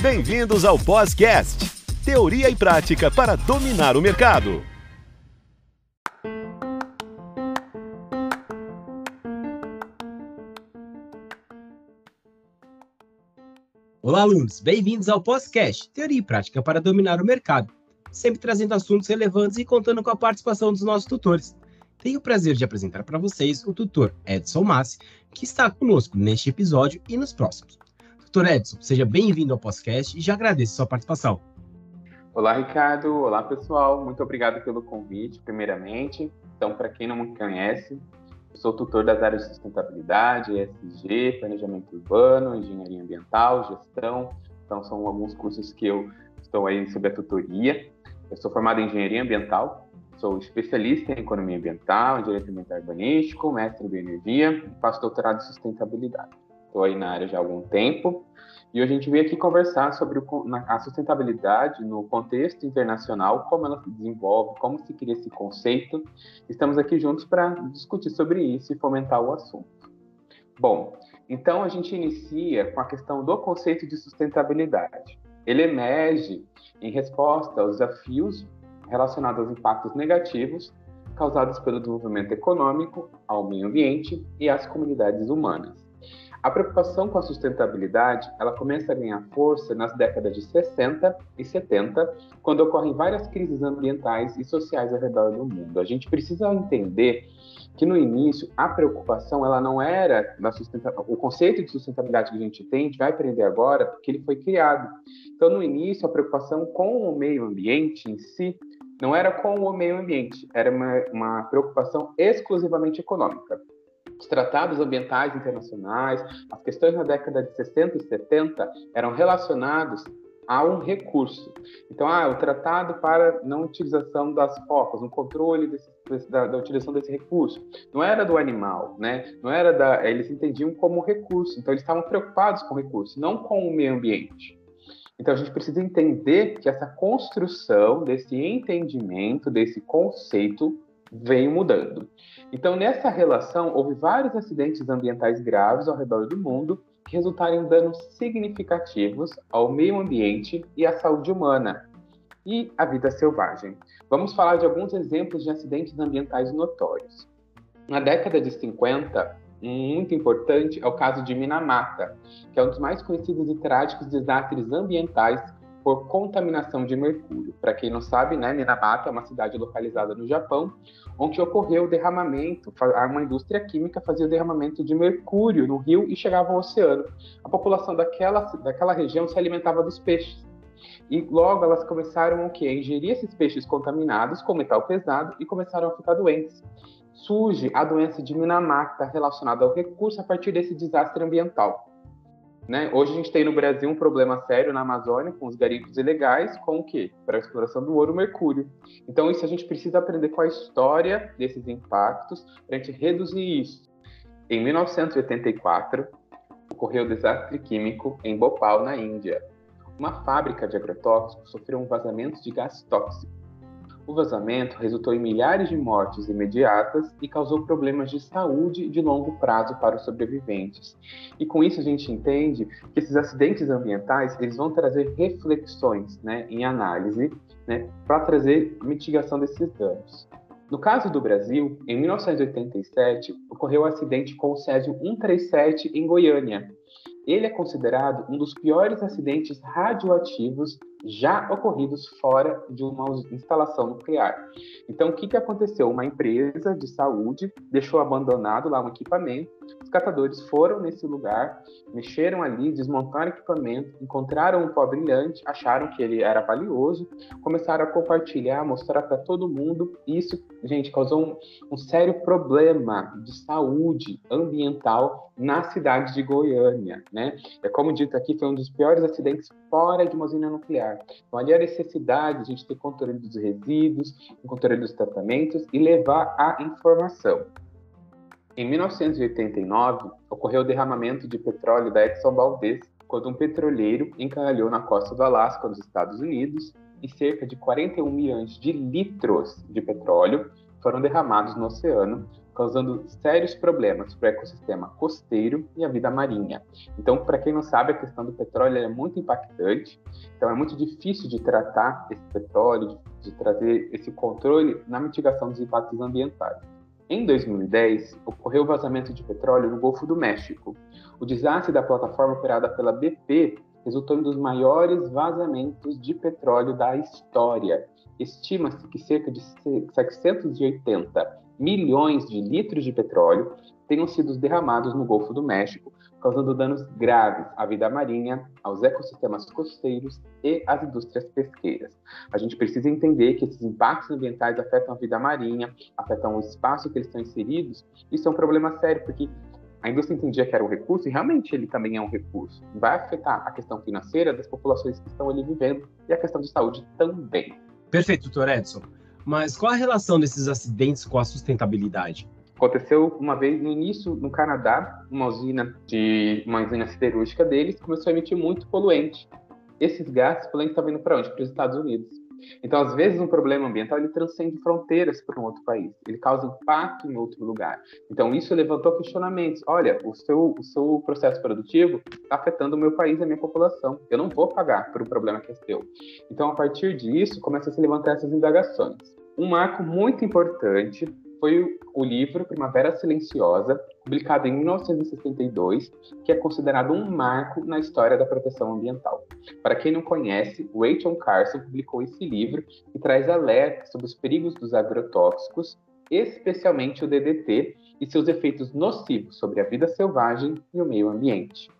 Bem-vindos ao Podcast, teoria e prática para dominar o mercado. Olá, alunos! Bem-vindos ao Podcast, teoria e prática para dominar o mercado, sempre trazendo assuntos relevantes e contando com a participação dos nossos tutores. Tenho o prazer de apresentar para vocês o tutor Edson Massi, que está conosco neste episódio e nos próximos. Tutor Edson, seja bem-vindo ao podcast e já agradeço sua participação. Olá, Ricardo. Olá, pessoal. Muito obrigado pelo convite, primeiramente. Então, para quem não me conhece, sou tutor das áreas de sustentabilidade, ESG, planejamento urbano, engenharia ambiental, gestão. Então, são alguns cursos que eu estou aí sob a tutoria. Eu sou formado em engenharia ambiental Sou especialista em economia ambiental, em direito ambiental urbanístico, mestre em bioenergia e faço doutorado em sustentabilidade. Estou aí na área já há algum tempo e hoje a gente veio aqui conversar sobre a sustentabilidade no contexto internacional, como ela se desenvolve, como se cria esse conceito. Estamos aqui juntos para discutir sobre isso e fomentar o assunto. Bom, então a gente inicia com a questão do conceito de sustentabilidade. Ele emerge em resposta aos desafios relacionado aos impactos negativos causados pelo desenvolvimento econômico, ao meio ambiente e às comunidades humanas. A preocupação com a sustentabilidade, ela começa a ganhar força nas décadas de 60 e 70, quando ocorrem várias crises ambientais e sociais ao redor do mundo. A gente precisa entender que no início a preocupação ela não era da o conceito de sustentabilidade que a gente tem, a gente vai aprender agora, porque ele foi criado. Então no início a preocupação com o meio ambiente em si não era com o meio ambiente, era uma, uma preocupação exclusivamente econômica. Os tratados ambientais internacionais, as questões na década de 60 e 70 eram relacionados a um recurso. Então, ah, o tratado para não utilização das focas, um controle desse, desse, da, da, utilização desse recurso. Não era do animal, né? Não era da. Eles entendiam como recurso. Então, eles estavam preocupados com o recurso, não com o meio ambiente. Então a gente precisa entender que essa construção desse entendimento, desse conceito, vem mudando. Então, nessa relação, houve vários acidentes ambientais graves ao redor do mundo que resultaram em danos significativos ao meio ambiente e à saúde humana e à vida selvagem. Vamos falar de alguns exemplos de acidentes ambientais notórios. Na década de 50, muito importante é o caso de Minamata, que é um dos mais conhecidos e trágicos desastres ambientais por contaminação de mercúrio. Para quem não sabe, né, Minamata é uma cidade localizada no Japão, onde ocorreu o derramamento, uma indústria química fazia o derramamento de mercúrio no rio e chegava ao oceano. A população daquela, daquela região se alimentava dos peixes. E logo elas começaram o quê? a ingerir esses peixes contaminados com metal pesado e começaram a ficar doentes surge a doença de Minamata relacionada ao recurso a partir desse desastre ambiental. Né? Hoje a gente tem no Brasil um problema sério na Amazônia com os garimpos ilegais, com o quê? Para a exploração do ouro mercúrio. Então isso a gente precisa aprender com a história desses impactos para a gente reduzir isso. Em 1984, ocorreu o desastre químico em Bhopal, na Índia. Uma fábrica de agrotóxicos sofreu um vazamento de gás tóxico o vazamento resultou em milhares de mortes imediatas e causou problemas de saúde de longo prazo para os sobreviventes. E com isso a gente entende que esses acidentes ambientais eles vão trazer reflexões né, em análise né, para trazer mitigação desses danos. No caso do Brasil, em 1987, ocorreu o um acidente com o Césio 137 em Goiânia. Ele é considerado um dos piores acidentes radioativos já ocorridos fora de uma instalação nuclear. Então, o que, que aconteceu? Uma empresa de saúde deixou abandonado lá um equipamento, os catadores foram nesse lugar, mexeram ali, desmontaram equipamento, encontraram um pó brilhante, acharam que ele era valioso, começaram a compartilhar, mostrar para todo mundo. Isso, gente, causou um, um sério problema de saúde ambiental na cidade de Goiânia, né? É como dito aqui, foi um dos piores acidentes fora de uma usina nuclear. Então, ali a necessidade de a gente ter controle dos resíduos, controle dos tratamentos e levar a informação. Em 1989, ocorreu o derramamento de petróleo da Exxon Valdez, quando um petroleiro encalhou na costa do Alasca, nos Estados Unidos, e cerca de 41 milhões de litros de petróleo foram derramados no oceano, causando sérios problemas para o ecossistema costeiro e a vida marinha. Então, para quem não sabe, a questão do petróleo é muito impactante, então é muito difícil de tratar esse petróleo, de, de trazer esse controle na mitigação dos impactos ambientais. Em 2010, ocorreu o vazamento de petróleo no Golfo do México. O desastre da plataforma operada pela BP resultou em um dos maiores vazamentos de petróleo da história. Estima-se que cerca de 780 milhões de litros de petróleo tenham sido derramados no Golfo do México, causando danos graves à vida marinha, aos ecossistemas costeiros e às indústrias pesqueiras. A gente precisa entender que esses impactos ambientais afetam a vida marinha, afetam o espaço que eles estão inseridos. Isso é um problema sério, porque a indústria entendia que era um recurso, e realmente ele também é um recurso. Vai afetar a questão financeira das populações que estão ali vivendo e a questão de saúde também. Perfeito, doutor Edson. Mas qual a relação desses acidentes com a sustentabilidade? Aconteceu uma vez no início no Canadá, uma usina de uma usina siderúrgica deles começou a emitir muito poluente. Esses gases poluentes estavam indo para onde? Para os Estados Unidos. Então, às vezes, um problema ambiental ele transcende fronteiras para um outro país, ele causa impacto em outro lugar. Então, isso levantou questionamentos. Olha, o seu, o seu processo produtivo está afetando o meu país a minha população. Eu não vou pagar por um problema que é seu. Então, a partir disso, começa a se levantar essas indagações. Um marco muito importante foi o livro Primavera Silenciosa, publicado em 1962, que é considerado um marco na história da proteção ambiental. Para quem não conhece, Rachel Carson publicou esse livro que traz alertas sobre os perigos dos agrotóxicos, especialmente o DDT, e seus efeitos nocivos sobre a vida selvagem e o meio ambiente.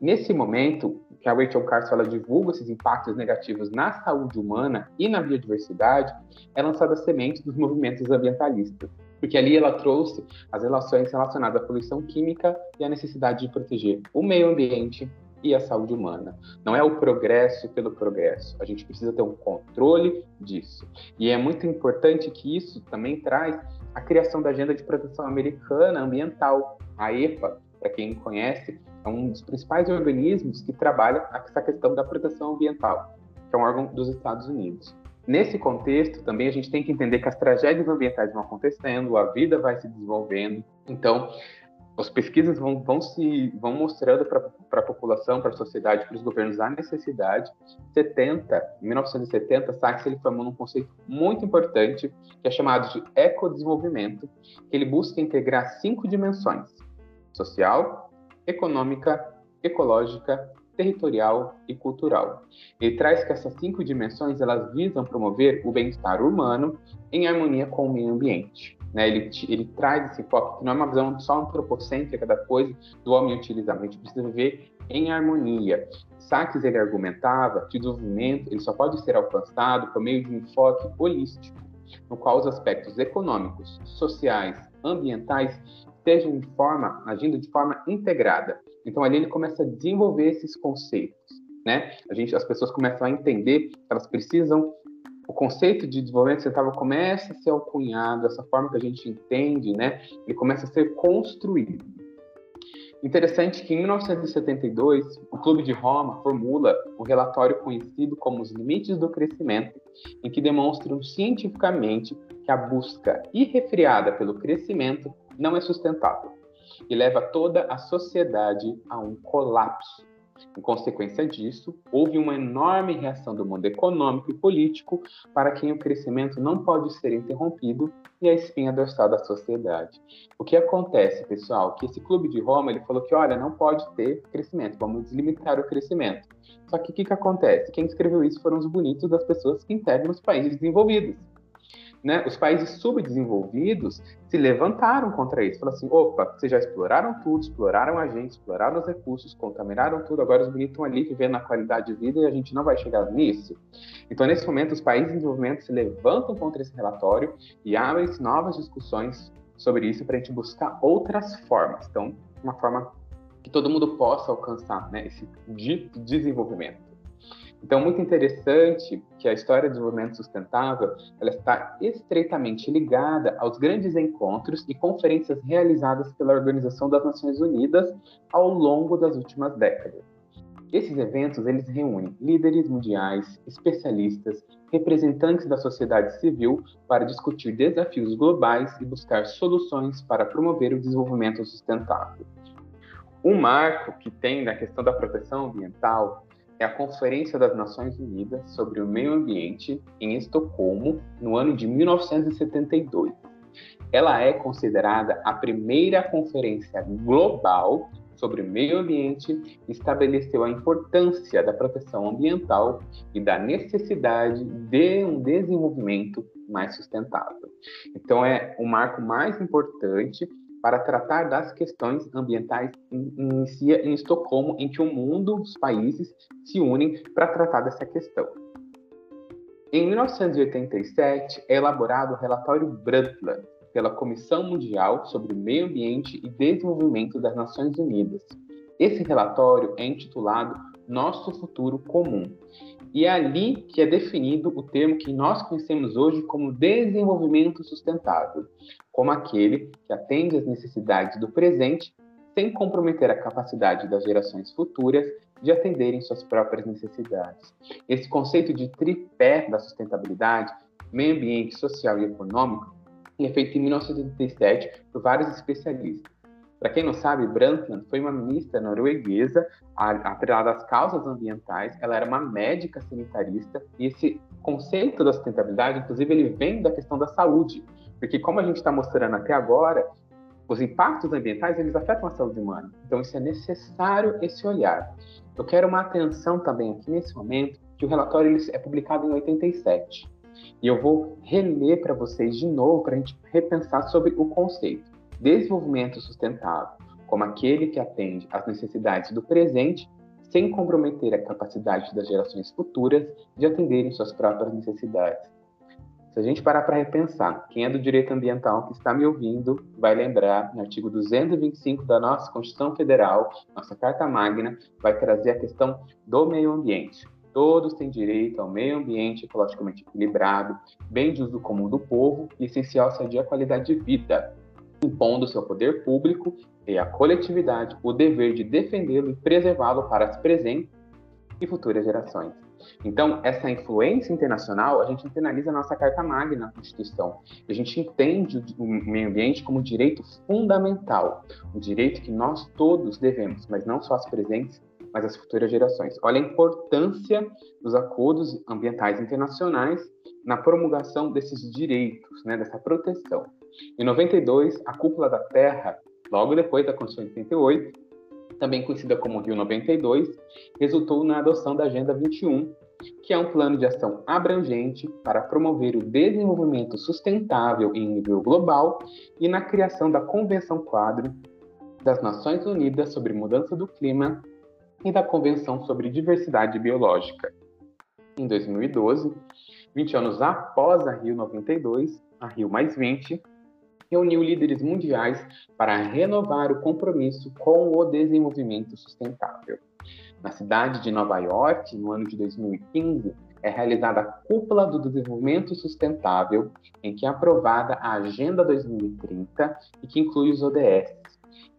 Nesse momento, que a Rachel Carson ela divulga esses impactos negativos na saúde humana e na biodiversidade, é lançada a semente dos movimentos ambientalistas porque ali ela trouxe as relações relacionadas à poluição química e à necessidade de proteger o meio ambiente e a saúde humana. Não é o progresso pelo progresso. A gente precisa ter um controle disso. E é muito importante que isso também traz a criação da Agenda de Proteção Americana Ambiental, a EPA, para quem conhece, é um dos principais organismos que trabalha essa questão da proteção ambiental, que é um órgão dos Estados Unidos. Nesse contexto, também a gente tem que entender que as tragédias ambientais vão acontecendo, a vida vai se desenvolvendo. Então, as pesquisas vão, vão, se, vão mostrando para a população, para a sociedade, para os governos a necessidade. 70, em 1970, Sachs ele formou um conceito muito importante que é chamado de ecodesenvolvimento, que ele busca integrar cinco dimensões: social, econômica, ecológica, territorial e cultural. Ele traz que essas cinco dimensões elas visam promover o bem-estar humano em harmonia com o meio ambiente. Né? Ele, ele traz esse foco que não é uma visão só antropocêntrica da coisa do homem utilizar, a gente precisa viver em harmonia. Sachs ele argumentava que o desenvolvimento ele só pode ser alcançado por meio de um enfoque holístico, no qual os aspectos econômicos, sociais, ambientais estejam de forma agindo de forma integrada. Então ali ele começa a desenvolver esses conceitos, né? A gente, as pessoas começam a entender elas precisam o conceito de desenvolvimento sustentável começa a ser alcunhado, essa forma que a gente entende, né? Ele começa a ser construído. Interessante que em 1972, o Clube de Roma formula um relatório conhecido como os limites do crescimento, em que demonstram cientificamente que a busca irrefreada pelo crescimento não é sustentável e leva toda a sociedade a um colapso. Em consequência disso, houve uma enorme reação do mundo econômico e político para quem o crescimento não pode ser interrompido e a espinha dorsal da sociedade. O que acontece, pessoal? Que esse clube de Roma ele falou que, olha, não pode ter crescimento, vamos deslimitar o crescimento. Só que o que, que acontece? Quem escreveu isso foram os bonitos das pessoas que integram os países desenvolvidos né, os países subdesenvolvidos se levantaram contra isso. Falaram assim: opa, vocês já exploraram tudo, exploraram a gente, exploraram os recursos, contaminaram tudo, agora os bonitos estão ali vivendo na qualidade de vida e a gente não vai chegar nisso. Então, nesse momento, os países em desenvolvimento se levantam contra esse relatório e abrem novas discussões sobre isso para a gente buscar outras formas. Então, uma forma que todo mundo possa alcançar né, esse de desenvolvimento. Então, muito interessante que a história do desenvolvimento sustentável ela está estreitamente ligada aos grandes encontros e conferências realizadas pela Organização das Nações Unidas ao longo das últimas décadas. Esses eventos eles reúnem líderes mundiais, especialistas, representantes da sociedade civil para discutir desafios globais e buscar soluções para promover o desenvolvimento sustentável. O marco que tem na questão da proteção ambiental é a Conferência das Nações Unidas sobre o Meio Ambiente em Estocolmo, no ano de 1972. Ela é considerada a primeira conferência global sobre o meio ambiente estabeleceu a importância da proteção ambiental e da necessidade de um desenvolvimento mais sustentável. Então, é o marco mais importante para tratar das questões ambientais inicia em Estocolmo, em que o mundo, os países, se unem para tratar dessa questão. Em 1987, é elaborado o relatório Brundtland, pela Comissão Mundial sobre Meio Ambiente e Desenvolvimento das Nações Unidas. Esse relatório é intitulado Nosso Futuro Comum. E é ali que é definido o termo que nós conhecemos hoje como desenvolvimento sustentável, como aquele que atende às necessidades do presente sem comprometer a capacidade das gerações futuras de atenderem suas próprias necessidades. Esse conceito de tripé da sustentabilidade, meio ambiente, social e econômico, é feito em 1987 por vários especialistas. Para quem não sabe, Brundtland foi uma ministra norueguesa atrelada às causas ambientais. Ela era uma médica sanitarista e esse conceito da sustentabilidade, inclusive, ele vem da questão da saúde, porque como a gente está mostrando até agora, os impactos ambientais eles afetam a saúde humana. Então isso é necessário esse olhar. Eu quero uma atenção também aqui nesse momento que o relatório ele é publicado em 87 e eu vou reler para vocês de novo para a gente repensar sobre o conceito desenvolvimento sustentável, como aquele que atende às necessidades do presente sem comprometer a capacidade das gerações futuras de atenderem suas próprias necessidades. Se a gente parar para repensar, quem é do direito ambiental que está me ouvindo vai lembrar, no artigo 225 da nossa Constituição Federal, nossa Carta Magna, vai trazer a questão do meio ambiente. Todos têm direito ao meio ambiente ecologicamente equilibrado, bem de uso comum do povo e essencial sadia qualidade de vida, impondo seu poder público e à coletividade o dever de defendê-lo e preservá-lo para as presentes e futuras gerações. Então, essa influência internacional, a gente internaliza a nossa Carta Magna na Constituição. A gente entende o meio ambiente como direito fundamental, um direito que nós todos devemos, mas não só as presentes, mas as futuras gerações. Olha a importância dos acordos ambientais internacionais na promulgação desses direitos, né, dessa proteção. Em 92, a Cúpula da Terra, logo depois da Constituição de 88, também conhecida como Rio 92, resultou na adoção da Agenda 21, que é um plano de ação abrangente para promover o desenvolvimento sustentável em nível global e na criação da Convenção Quadro das Nações Unidas sobre Mudança do Clima e da Convenção sobre Diversidade Biológica. Em 2012, 20 anos após a Rio 92, a Rio mais 20, reuniu líderes mundiais para renovar o compromisso com o desenvolvimento sustentável. Na cidade de Nova York, no ano de 2015, é realizada a Cúpula do Desenvolvimento Sustentável, em que é aprovada a Agenda 2030 e que inclui os ODS.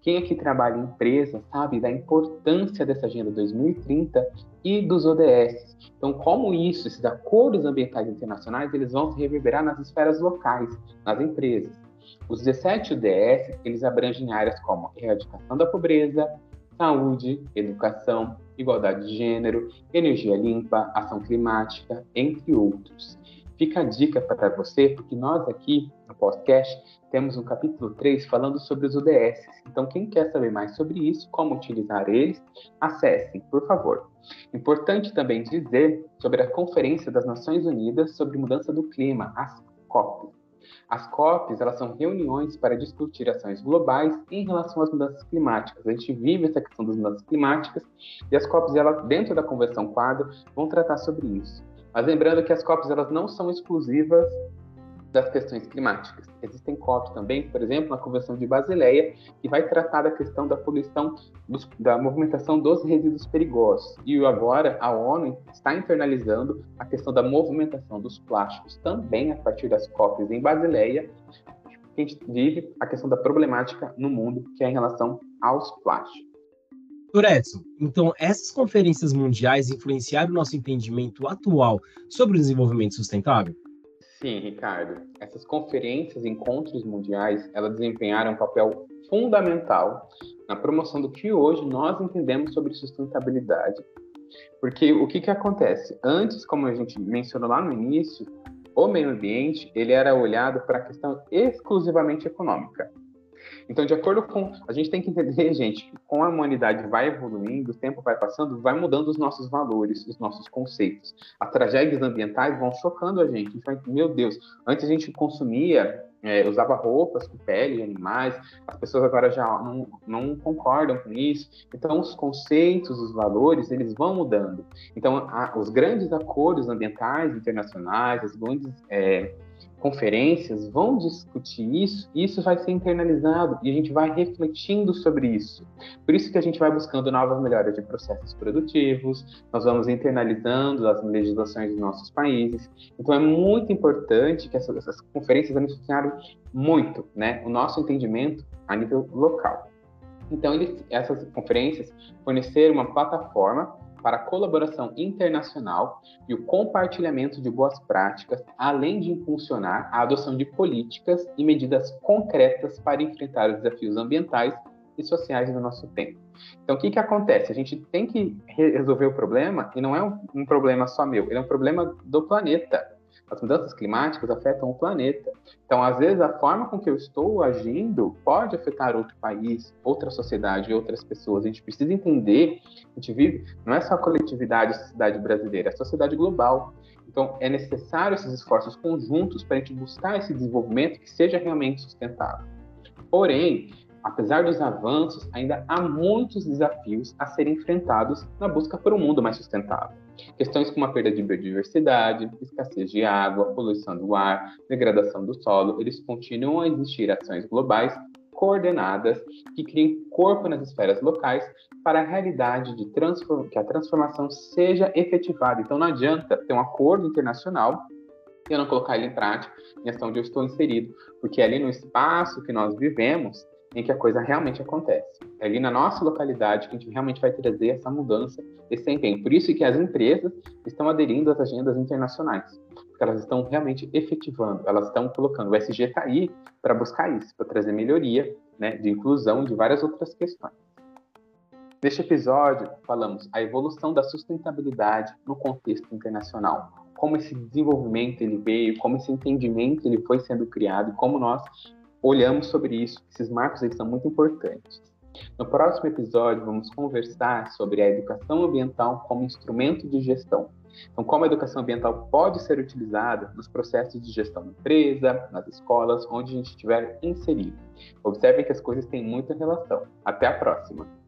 Quem aqui trabalha em empresa sabe da importância dessa Agenda 2030 e dos ODS. Então, como isso, esses acordos ambientais internacionais, eles vão se reverberar nas esferas locais, nas empresas. Os 17 UDS, eles abrangem áreas como erradicação da pobreza, saúde, educação, igualdade de gênero, energia limpa, ação climática, entre outros. Fica a dica para você, porque nós aqui no podcast temos um capítulo 3 falando sobre os UDS. Então, quem quer saber mais sobre isso, como utilizar eles, acessem, por favor. Importante também dizer sobre a Conferência das Nações Unidas sobre Mudança do Clima, as COP. As COPs, elas são reuniões para discutir ações globais em relação às mudanças climáticas. A gente vive essa questão das mudanças climáticas e as COPs, elas, dentro da Convenção Quadro, vão tratar sobre isso. Mas lembrando que as COPs, elas não são exclusivas das questões climáticas. Existem COPs também, por exemplo, na Convenção de Basileia, que vai tratar da questão da poluição, dos, da movimentação dos resíduos perigosos. E agora a ONU está internalizando a questão da movimentação dos plásticos também a partir das COPs em Basileia, que a gente vive a questão da problemática no mundo que é em relação aos plásticos. Doutor Edson, então essas conferências mundiais influenciaram o nosso entendimento atual sobre o desenvolvimento sustentável? Sim, Ricardo. Essas conferências, encontros mundiais, elas desempenharam um papel fundamental na promoção do que hoje nós entendemos sobre sustentabilidade. Porque o que, que acontece? Antes, como a gente mencionou lá no início, o meio ambiente ele era olhado para a questão exclusivamente econômica. Então, de acordo com. A gente tem que entender, gente, que com a humanidade vai evoluindo, o tempo vai passando, vai mudando os nossos valores, os nossos conceitos. As tragédias ambientais vão chocando a gente. A gente meu Deus, antes a gente consumia é, usava roupas com pele de animais, as pessoas agora já não, não, concordam com isso. Então, os conceitos, os valores, eles vão mudando. Então, a, os grandes acordos ambientais internacionais, as grandes é, conferências vão discutir isso, e isso vai ser internalizado e a gente vai refletindo sobre isso. Por isso que a gente vai buscando novas melhorias de processos produtivos, nós vamos internalizando as legislações dos nossos países. Então é muito importante que essas, essas conferências beneficiaram muito, né, o nosso entendimento a nível local. Então, essas conferências forneceram uma plataforma para a colaboração internacional e o compartilhamento de boas práticas, além de impulsionar a adoção de políticas e medidas concretas para enfrentar os desafios ambientais e sociais do nosso tempo. Então, o que, que acontece? A gente tem que resolver o problema, e não é um, um problema só meu, ele é um problema do planeta. As mudanças climáticas afetam o planeta. Então, às vezes, a forma com que eu estou agindo pode afetar outro país, outra sociedade, outras pessoas. A gente precisa entender, a gente vive, não é só a coletividade, a sociedade brasileira, é a sociedade global. Então, é necessário esses esforços conjuntos para a gente buscar esse desenvolvimento que seja realmente sustentável. Porém, apesar dos avanços, ainda há muitos desafios a serem enfrentados na busca por um mundo mais sustentável. Questões como a perda de biodiversidade, escassez de água, poluição do ar, degradação do solo, eles continuam a existir ações globais coordenadas que criem corpo nas esferas locais para a realidade de que a transformação seja efetivada. Então não adianta ter um acordo internacional e eu não colocar ele em prática em ação onde eu estou inserido, porque ali no espaço que nós vivemos, em que a coisa realmente acontece. É ali na nossa localidade que a gente realmente vai trazer essa mudança, esse empenho. Por isso que as empresas estão aderindo às agendas internacionais, porque elas estão realmente efetivando, elas estão colocando. O SG está aí para buscar isso, para trazer melhoria, né, de inclusão de várias outras questões. Neste episódio, falamos a evolução da sustentabilidade no contexto internacional, como esse desenvolvimento ele veio, como esse entendimento ele foi sendo criado, como nós olhamos sobre isso. Esses marcos eles são muito importantes. No próximo episódio, vamos conversar sobre a educação ambiental como instrumento de gestão. Então, como a educação ambiental pode ser utilizada nos processos de gestão da empresa, nas escolas, onde a gente estiver inserido. Observem que as coisas têm muita relação. Até a próxima!